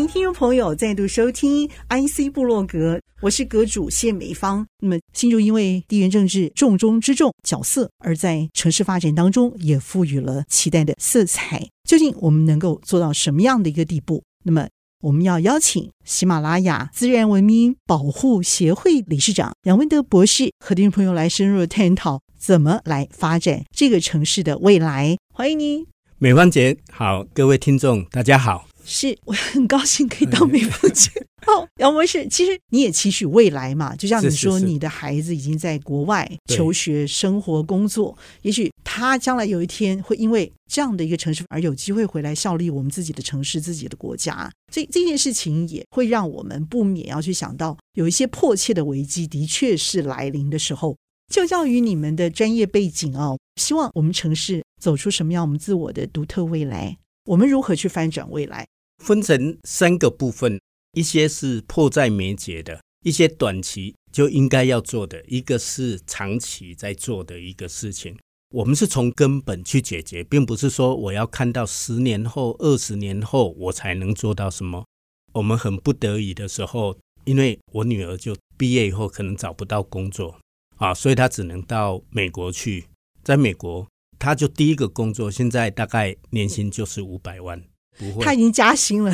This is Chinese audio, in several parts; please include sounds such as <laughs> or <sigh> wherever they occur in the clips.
迎听众朋友再度收听 IC 部落格，我是阁主谢美芳。那么新竹因为地缘政治重中之重角色，而在城市发展当中也赋予了期待的色彩。究竟我们能够做到什么样的一个地步？那么我们要邀请喜马拉雅自然文明保护协会理事长杨文德博士和听众朋友来深入探讨怎么来发展这个城市的未来。欢迎您，美芳姐好，各位听众大家好。是 <laughs> 我很高兴可以当美芳姐。<laughs> 哦，杨博士，其实你也期许未来嘛，就像你说，你的孩子已经在国外求学、生活、工作，也许他将来有一天会因为这样的一个城市而有机会回来效力我们自己的城市、自己的国家。所以这件事情也会让我们不免要去想到，有一些迫切的危机的确是来临的时候。就教于你们的专业背景哦，希望我们城市走出什么样我们自我的独特未来？我们如何去翻转未来？分成三个部分，一些是迫在眉睫的，一些短期就应该要做的，一个是长期在做的一个事情。我们是从根本去解决，并不是说我要看到十年后、二十年后我才能做到什么。我们很不得已的时候，因为我女儿就毕业以后可能找不到工作啊，所以她只能到美国去。在美国，她就第一个工作，现在大概年薪就是五百万。不会，他已经加薪了。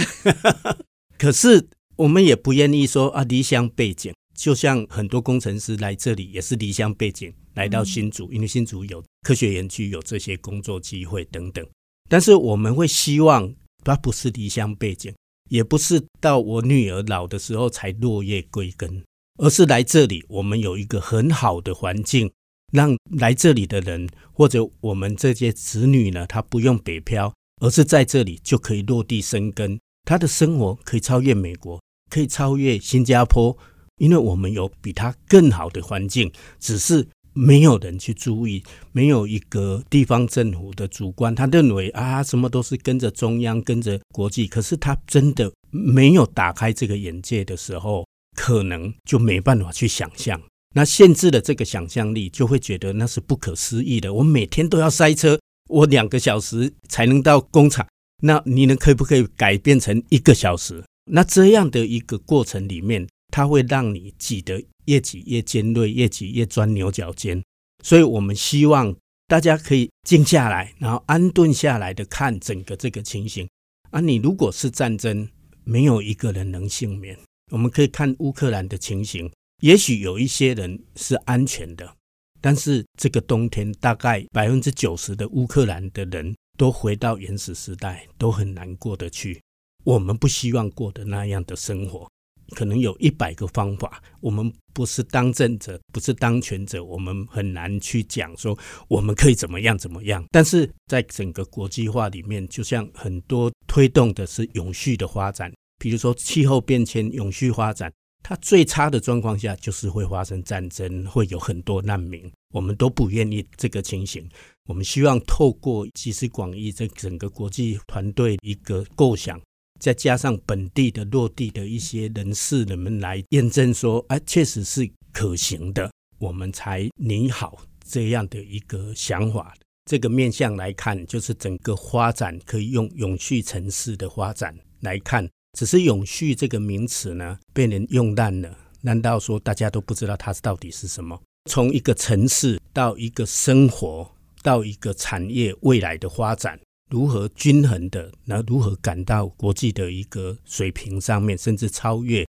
<laughs> 可是我们也不愿意说啊，离乡背景。就像很多工程师来这里也是离乡背景来到新竹，因为新竹有科学园区，有这些工作机会等等。但是我们会希望他不是离乡背景，也不是到我女儿老的时候才落叶归根，而是来这里，我们有一个很好的环境，让来这里的人或者我们这些子女呢，他不用北漂。而是在这里就可以落地生根，他的生活可以超越美国，可以超越新加坡，因为我们有比他更好的环境，只是没有人去注意，没有一个地方政府的主观，他认为啊，什么都是跟着中央，跟着国际，可是他真的没有打开这个眼界的时候，可能就没办法去想象，那限制了这个想象力，就会觉得那是不可思议的，我每天都要塞车。我两个小时才能到工厂，那你能可不可以改变成一个小时？那这样的一个过程里面，它会让你挤得越挤越尖锐，越挤越钻牛角尖。所以我们希望大家可以静下来，然后安顿下来的看整个这个情形。啊，你如果是战争，没有一个人能幸免。我们可以看乌克兰的情形，也许有一些人是安全的。但是这个冬天，大概百分之九十的乌克兰的人都回到原始时代，都很难过得去。我们不希望过的那样的生活，可能有一百个方法。我们不是当政者，不是当权者，我们很难去讲说我们可以怎么样怎么样。但是在整个国际化里面，就像很多推动的是永续的发展，比如说气候变迁、永续发展。它最差的状况下，就是会发生战争，会有很多难民。我们都不愿意这个情形。我们希望透过集思广益，这整个国际团队一个构想，再加上本地的落地的一些人士，人们来验证说，哎，确实是可行的，我们才拟好这样的一个想法。这个面向来看，就是整个发展可以用永续城市的发展来看。只是“永续”这个名词呢，被人用烂了。难道说大家都不知道它到底是什么？从一个城市到一个生活，到一个产业未来的发展，如何均衡的，那如何赶到国际的一个水平上面，甚至超越？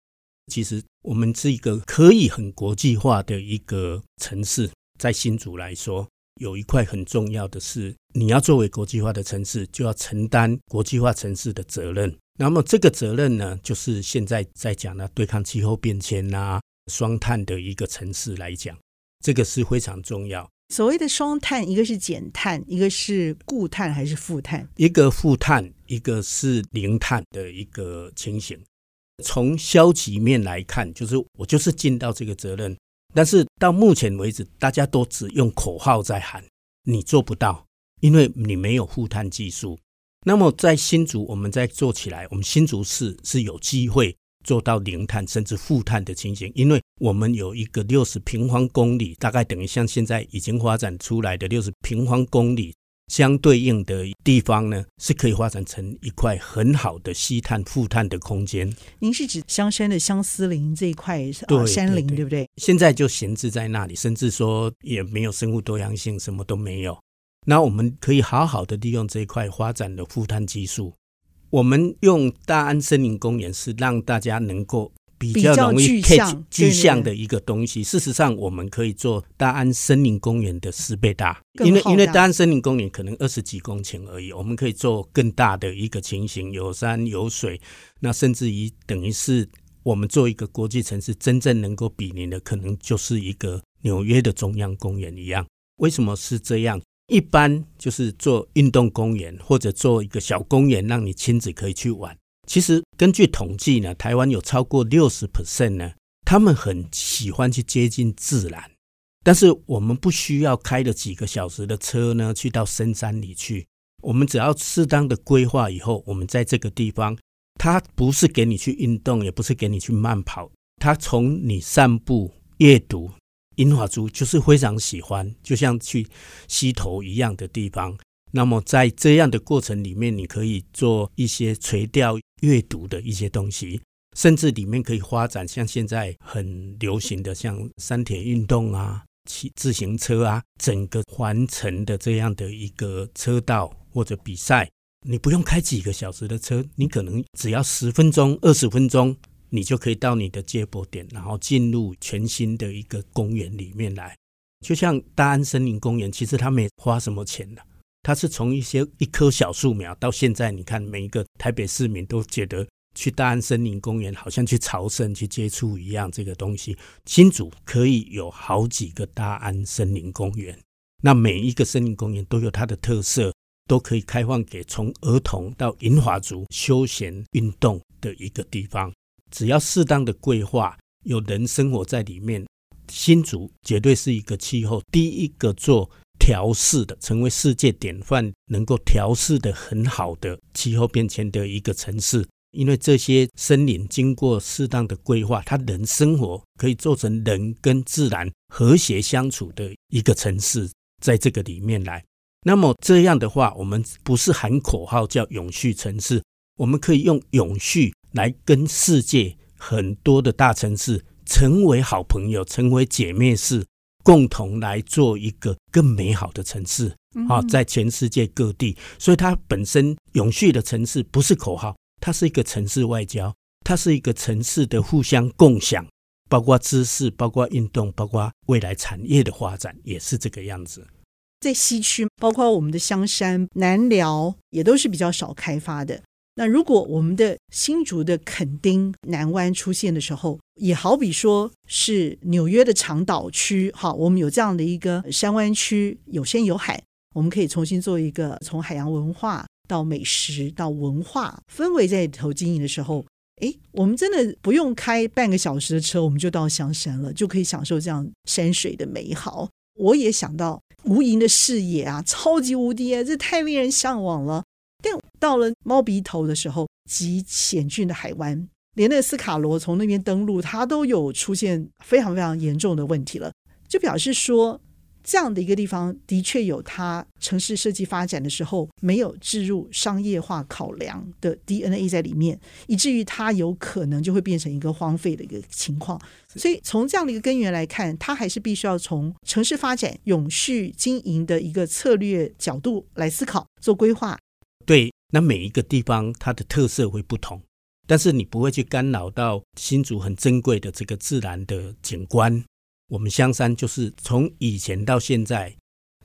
其实我们是一个可以很国际化的一个城市。在新竹来说，有一块很重要的是，你要作为国际化的城市，就要承担国际化城市的责任。那么这个责任呢，就是现在在讲的对抗气候变迁啊、双碳的一个城市来讲，这个是非常重要。所谓的双碳，一个是减碳，一个是固碳还是负碳？一个负碳，一个是零碳的一个情形。从消极面来看，就是我就是尽到这个责任，但是到目前为止，大家都只用口号在喊，你做不到，因为你没有负碳技术。那么在新竹，我们在做起来，我们新竹市是有机会做到零碳甚至负碳的情形，因为我们有一个六十平方公里，大概等于像现在已经发展出来的六十平方公里相对应的地方呢，是可以发展成一块很好的吸碳负碳的空间。您是指香山的相思林这一块对、呃、山林，对不对？现在就闲置在那里，甚至说也没有生物多样性，什么都没有。那我们可以好好的利用这一块发展的负碳技术。我们用大安森林公园是让大家能够比较容易 catch 具象的一个东西。事实上，我们可以做大安森林公园的十倍大，因为因为大安森林公园可能二十几公顷而已，我们可以做更大的一个情形，有山有水，那甚至于等于是我们做一个国际城市，真正能够比拟的，可能就是一个纽约的中央公园一样。为什么是这样？一般就是做运动公园，或者做一个小公园，让你亲子可以去玩。其实根据统计呢，台湾有超过六十 percent 呢，他们很喜欢去接近自然。但是我们不需要开了几个小时的车呢，去到深山里去。我们只要适当的规划以后，我们在这个地方，它不是给你去运动，也不是给你去慢跑，它从你散步、阅读。银发族就是非常喜欢，就像去溪头一样的地方。那么在这样的过程里面，你可以做一些垂钓、阅读的一些东西，甚至里面可以发展像现在很流行的像山铁运动啊、骑自行车啊，整个环城的这样的一个车道或者比赛，你不用开几个小时的车，你可能只要十分钟、二十分钟。你就可以到你的接驳点，然后进入全新的一个公园里面来。就像大安森林公园，其实它没花什么钱的，它是从一些一棵小树苗到现在，你看每一个台北市民都觉得去大安森林公园好像去朝圣、去接触一样。这个东西，新竹可以有好几个大安森林公园，那每一个森林公园都有它的特色，都可以开放给从儿童到银发族休闲运动的一个地方。只要适当的规划，有人生活在里面，新竹绝对是一个气候第一个做调试的，成为世界典范，能够调试的很好的气候变迁的一个城市。因为这些森林经过适当的规划，它人生活可以做成人跟自然和谐相处的一个城市，在这个里面来。那么这样的话，我们不是喊口号叫永续城市，我们可以用永续。来跟世界很多的大城市成为好朋友，成为姐妹市，共同来做一个更美好的城市啊！在全世界各地，所以它本身永续的城市不是口号，它是一个城市外交，它是一个城市的互相共享，包括知识，包括运动，包括未来产业的发展，也是这个样子。在西区，包括我们的香山、南寮，也都是比较少开发的。那如果我们的新竹的垦丁南湾出现的时候，也好比说是纽约的长岛区，哈，我们有这样的一个山湾区，有山有海，我们可以重新做一个从海洋文化到美食到文化氛围在里头经营的时候，诶，我们真的不用开半个小时的车，我们就到香山了，就可以享受这样山水的美好。我也想到无垠的视野啊，超级无敌啊，这太令人向往了。但到了猫鼻头的时候，极险峻的海湾，连那个斯卡罗从那边登陆，它都有出现非常非常严重的问题了，就表示说，这样的一个地方的确有它城市设计发展的时候没有置入商业化考量的 <laughs> DNA 在里面，以至于它有可能就会变成一个荒废的一个情况。所以从这样的一个根源来看，它还是必须要从城市发展永续经营的一个策略角度来思考做规划。对，那每一个地方它的特色会不同，但是你不会去干扰到新竹很珍贵的这个自然的景观。我们香山就是从以前到现在，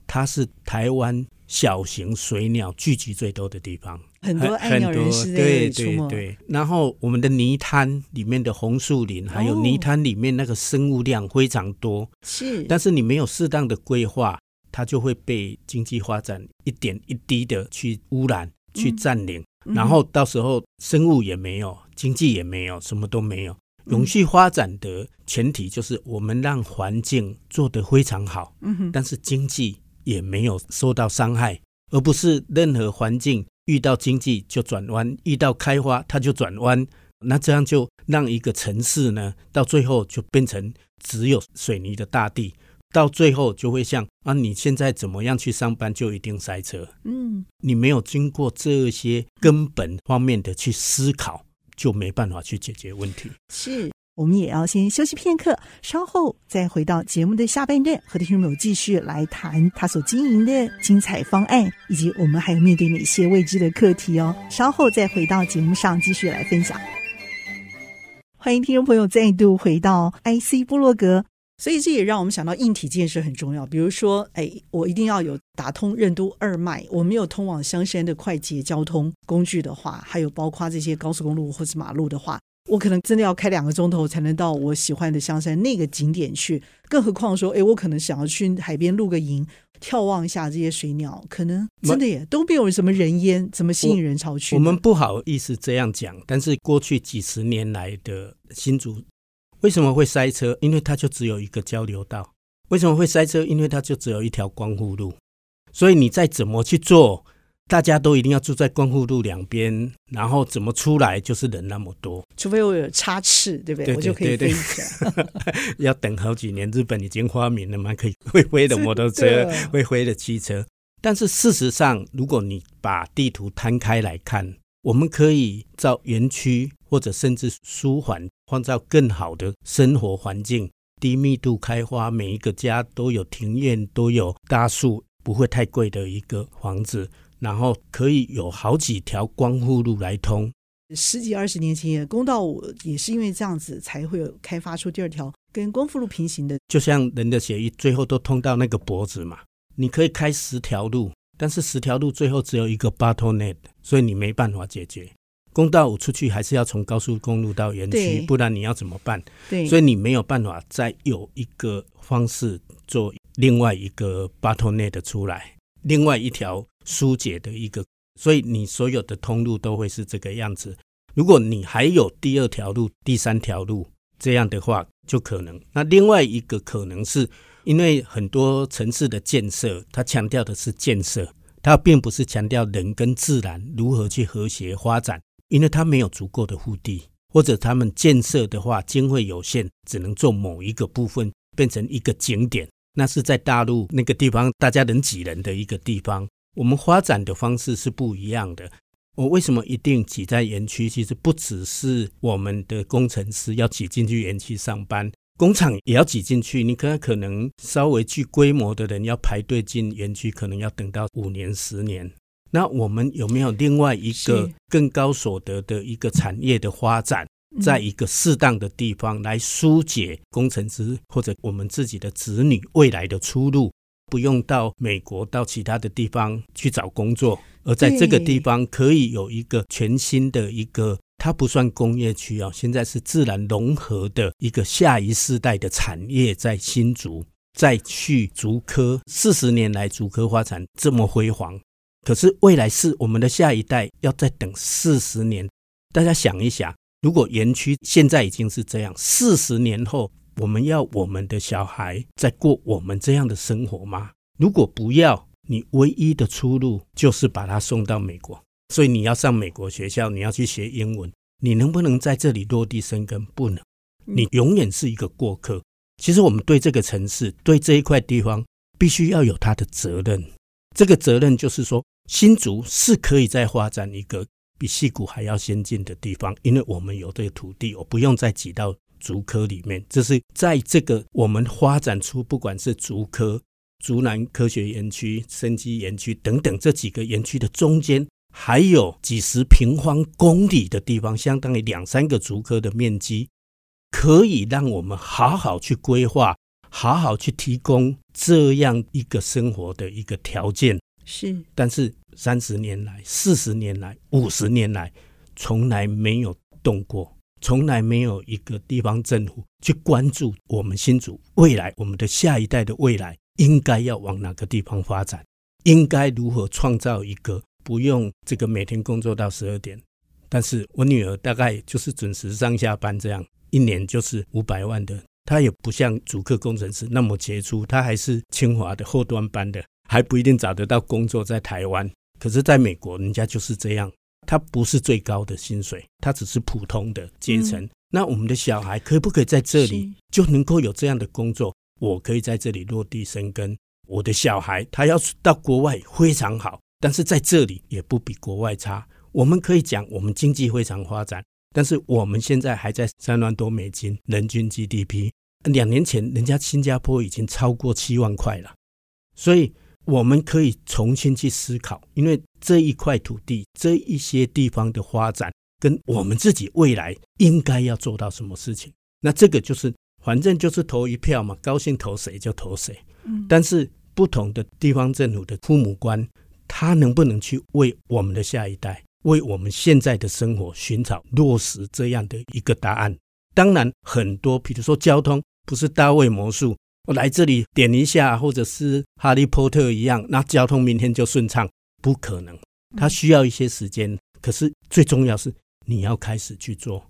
它是台湾小型水鸟聚集最多的地方，很多爱鸟人士对对对。然后我们的泥滩里面的红树林，还有泥滩里面那个生物量非常多，是。但是你没有适当的规划。它就会被经济发展一点一滴的去污染、去占领，嗯、然后到时候生物也没有，经济也没有，什么都没有。永续发展的前提就是我们让环境做得非常好，嗯，但是经济也没有受到伤害，而不是任何环境遇到经济就转弯，遇到开发它就转弯。那这样就让一个城市呢，到最后就变成只有水泥的大地，到最后就会像啊，你现在怎么样去上班就一定塞车。嗯，你没有经过这些根本方面的去思考，就没办法去解决问题。是。我们也要先休息片刻，稍后再回到节目的下半段，和听众朋友继续来谈他所经营的精彩方案，以及我们还有面对哪些未知的课题哦。稍后再回到节目上继续来分享。欢迎听众朋友再度回到 IC 部落格，所以这也让我们想到硬体建设很重要。比如说，哎，我一定要有打通任督二脉，我没有通往香山的快捷交通工具的话，还有包括这些高速公路或是马路的话。我可能真的要开两个钟头才能到我喜欢的香山那个景点去，更何况说，哎，我可能想要去海边露个营，眺望一下这些水鸟，可能真的也都没有什么人烟，怎么吸引人潮去？我们不好意思这样讲，但是过去几十年来的新竹为什么会塞车？因为它就只有一个交流道。为什么会塞车？因为它就只有一条光复路，所以你再怎么去做。大家都一定要住在光复路两边，然后怎么出来就是人那么多，除非我有插翅，对不对？对对对对，我就可以飞起来。<laughs> 要等好几年，日本已经发明了嘛，可以会飞的摩托车，<laughs> 会飞的汽车。但是事实上，如果你把地图摊开来看，我们可以照园区，或者甚至舒缓，创造更好的生活环境，低密度开发，每一个家都有庭院，都有大树，不会太贵的一个房子。然后可以有好几条光复路来通，十几二十年前，公道五也是因为这样子才会有开发出第二条跟光复路平行的，就像人的血液最后都通到那个脖子嘛。你可以开十条路，但是十条路最后只有一个 bottleneck，所以你没办法解决。公道五出去还是要从高速公路到园区，不然你要怎么办？对，所以你没有办法再有一个方式做另外一个 bottleneck 出来，另外一条。疏解的一个，所以你所有的通路都会是这个样子。如果你还有第二条路、第三条路这样的话，就可能。那另外一个可能是因为很多城市的建设，它强调的是建设，它并不是强调人跟自然如何去和谐发展，因为它没有足够的腹地，或者他们建设的话经费有限，只能做某一个部分变成一个景点。那是在大陆那个地方，大家能挤人的一个地方。我们发展的方式是不一样的。我为什么一定挤在园区？其实不只是我们的工程师要挤进去园区上班，工厂也要挤进去。你可能可能稍微具规模的人要排队进园区，可能要等到五年、十年。那我们有没有另外一个更高所得的一个产业的发展，在一个适当的地方来疏解工程师或者我们自己的子女未来的出路？不用到美国，到其他的地方去找工作，而在这个地方可以有一个全新的一个，它不算工业区啊，现在是自然融合的一个下一世代的产业在新竹，再去竹科，四十年来竹科发展这么辉煌，可是未来是我们的下一代要再等四十年，大家想一想，如果园区现在已经是这样，四十年后。我们要我们的小孩再过我们这样的生活吗？如果不要，你唯一的出路就是把他送到美国。所以你要上美国学校，你要去学英文，你能不能在这里落地生根？不能，你永远是一个过客。其实我们对这个城市，对这一块地方，必须要有他的责任。这个责任就是说，新竹是可以再发展一个比矽谷还要先进的地方，因为我们有这个土地，我不用再挤到。竹科里面，这是在这个我们发展出，不管是竹科、竹南科学园区、生机园区等等这几个园区的中间，还有几十平方公里的地方，相当于两三个竹科的面积，可以让我们好好去规划，好好去提供这样一个生活的一个条件。是，但是三十年来、四十年来、五十年来，从来没有动过。从来没有一个地方政府去关注我们新竹未来，我们的下一代的未来应该要往哪个地方发展，应该如何创造一个不用这个每天工作到十二点，但是我女儿大概就是准时上下班这样，一年就是五百万的，她也不像竹科工程师那么杰出，她还是清华的后端班的，还不一定找得到工作在台湾。可是，在美国，人家就是这样，他不是最高的薪水，他只是普通的阶层。嗯、那我们的小孩可不可以在这里就能够有这样的工作？我可以在这里落地生根。我的小孩他要到国外非常好，但是在这里也不比国外差。我们可以讲，我们经济非常发展。但是我们现在还在三万多美金人均 GDP，两年前人家新加坡已经超过七万块了，所以我们可以重新去思考，因为这一块土地、这一些地方的发展，跟我们自己未来应该要做到什么事情，那这个就是反正就是投一票嘛，高兴投谁就投谁。嗯，但是不同的地方政府的父母官，他能不能去为我们的下一代？为我们现在的生活寻找落实这样的一个答案。当然，很多比如说交通不是大卫魔术，我来这里点一下，或者是哈利波特一样，那交通明天就顺畅，不可能。它需要一些时间。可是最重要是你要开始去做。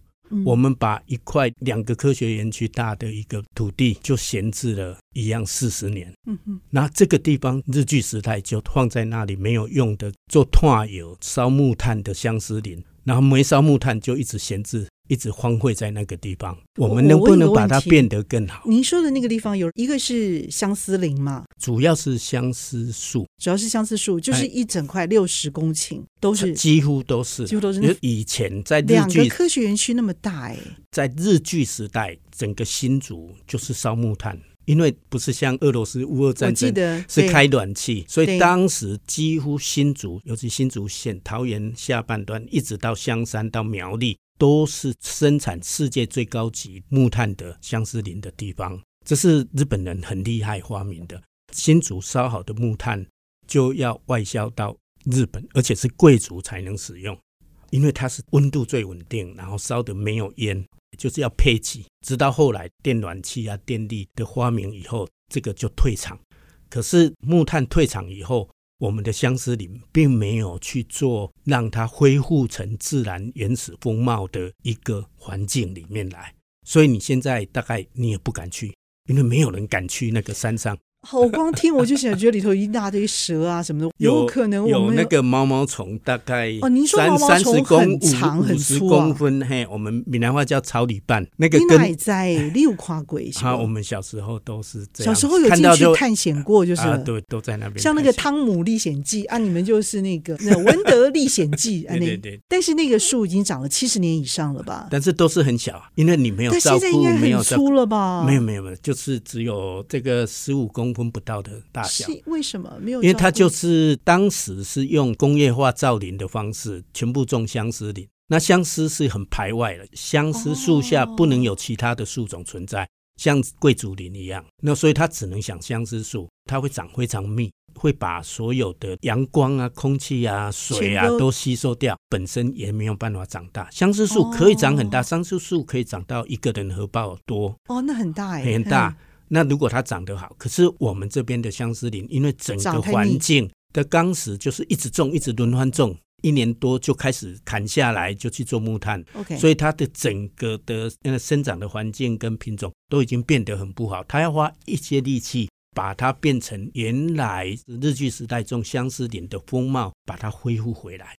我们把一块两个科学园区大的一个土地就闲置了一样四十年，嗯哼，那这个地方日据时代就放在那里没有用的做炭油烧木炭的相思林，然后没烧木炭就一直闲置。一直荒废在那个地方，我们能不能把它变得更好？您说的那个地方有一个是相思林嘛？主要是相思树，主要是相思树，就是一整块六十公顷都是，几乎都是，几乎都是。因为以前在日剧两个科学园区那么大哎，在日据时代，整个新竹就是烧木炭，因为不是像俄罗斯乌俄战争是开暖气，所以当时几乎新竹，尤其新竹县桃园下半段，一直到香山到苗栗。都是生产世界最高级木炭的相思林的地方，这是日本人很厉害发明的。新竹烧好的木炭就要外销到日本，而且是贵族才能使用，因为它是温度最稳定，然后烧的没有烟，就是要配给。直到后来电暖气啊、电力的发明以后，这个就退场。可是木炭退场以后，我们的相思林并没有去做让它恢复成自然原始风貌的一个环境里面来，所以你现在大概你也不敢去，因为没有人敢去那个山上。我光听我就想觉得里头一大堆蛇啊什么的，有可能有那个毛毛虫，大概哦，您说毛毛虫很长很粗公分，嘿，我们闽南话叫草里半，那个跟在六跨鬼。啊，我们小时候都是这样，小时候有进去探险过，就是对，都在那边。像那个《汤姆历险记》啊，你们就是那个《<laughs> 那文德历险记》啊，那对。但是那个树已经长了七十年以上了吧？但是都是很小，因为你没有照现在应该很粗了吧？没有没有没有，就是只有这个十五公分不到的大小，为什么没有？因为它就是当时是用工业化造林的方式，全部种相思林。那相思是很排外的，相思树下不能有其他的树种存在，像贵族林一样。那所以它只能想相思树，它会长非常密，会把所有的阳光啊、空气啊、水啊都吸收掉，本身也没有办法长大。相思树可以长很大，相思树可以长到一个人荷包多。哦，那很大哎，很大。那如果它长得好，可是我们这边的相思林，因为整个环境的钢石就是一直种，一直轮番种，一年多就开始砍下来，就去做木炭。OK，所以它的整个的那个生长的环境跟品种都已经变得很不好。它要花一些力气把它变成原来日据时代种相思林的风貌，把它恢复回来。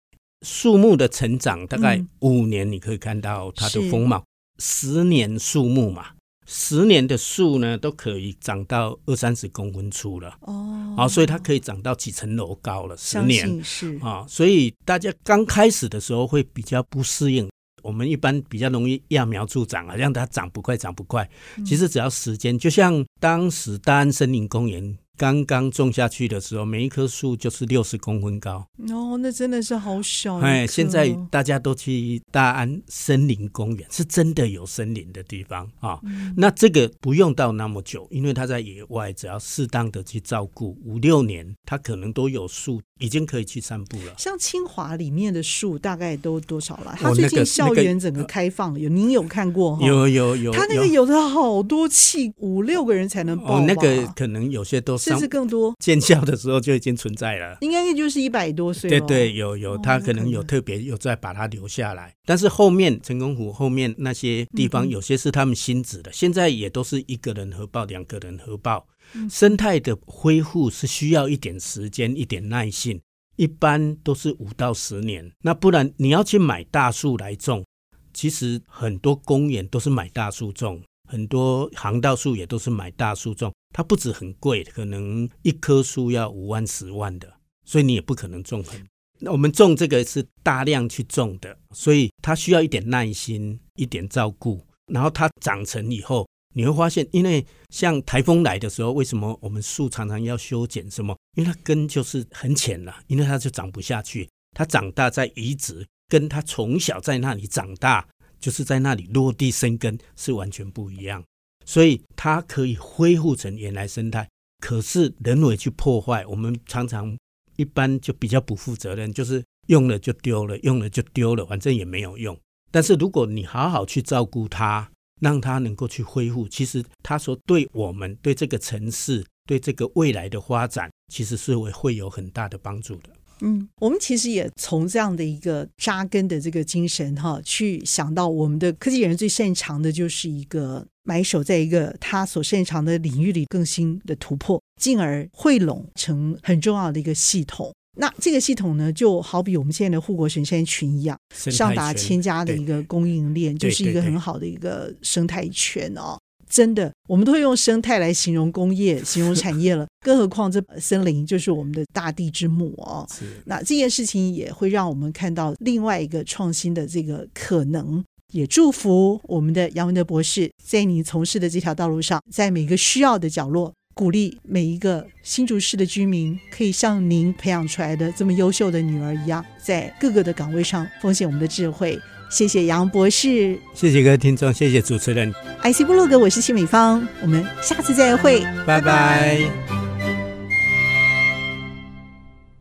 树木的成长大概五年，你可以看到它的风貌。嗯、十年树木嘛。十年的树呢，都可以长到二三十公分粗了哦，啊，所以它可以长到几层楼高了。十年是啊，所以大家刚开始的时候会比较不适应。我们一般比较容易揠苗助长啊，让它长不快，长不快。其实只要时间，就像当时大安森林公园。刚刚种下去的时候，每一棵树就是六十公分高。哦，那真的是好小。哎，现在大家都去大安森林公园，是真的有森林的地方啊。嗯、那这个不用到那么久，因为它在野外，只要适当的去照顾，五六年，它可能都有树，已经可以去散步了。像清华里面的树，大概都多少了？它最近校园整个开放，有、那个那个、您有看过？有有有。它那个有的好多气，五六个人才能抱。哦，那个可能有些都是。甚至更多，建校的时候就已经存在了，应该也就是一百多岁。对对，有有，他可能有特别有在把它留下来。但是后面成功湖后面那些地方，有些是他们新址的，现在也都是一个人合抱，两个人合抱。生态的恢复是需要一点时间、一点耐性，一般都是五到十年。那不然你要去买大树来种，其实很多公园都是买大树种，很多行道树也都是买大树种。它不止很贵，可能一棵树要五万、十万的，所以你也不可能种很。那我们种这个是大量去种的，所以它需要一点耐心、一点照顾。然后它长成以后，你会发现，因为像台风来的时候，为什么我们树常常要修剪？什么？因为它根就是很浅了，因为它就长不下去。它长大在移植，跟它从小在那里长大，就是在那里落地生根是完全不一样。所以它可以恢复成原来生态，可是人为去破坏，我们常常一般就比较不负责任，就是用了就丢了，用了就丢了，反正也没有用。但是如果你好好去照顾它，让它能够去恢复，其实它说对我们、对这个城市、对这个未来的发展，其实是会会有很大的帮助的。嗯，我们其实也从这样的一个扎根的这个精神哈，去想到我们的科技人最擅长的就是一个埋首在一个他所擅长的领域里更新的突破，进而汇拢成很重要的一个系统。那这个系统呢，就好比我们现在的护国神山群一样，上达千家的一个供应链，就是一个很好的一个生态圈哦。真的，我们都会用生态来形容工业、<laughs> 形容产业了，更何况这森林就是我们的大地之母哦。那这件事情也会让我们看到另外一个创新的这个可能，也祝福我们的杨文德博士在你从事的这条道路上，在每个需要的角落。鼓励每一个新竹市的居民，可以像您培养出来的这么优秀的女儿一样，在各个的岗位上奉献我们的智慧。谢谢杨博士，谢谢各位听众，谢谢主持人。IC 部落格，我是谢美芳，我们下次再会，拜拜。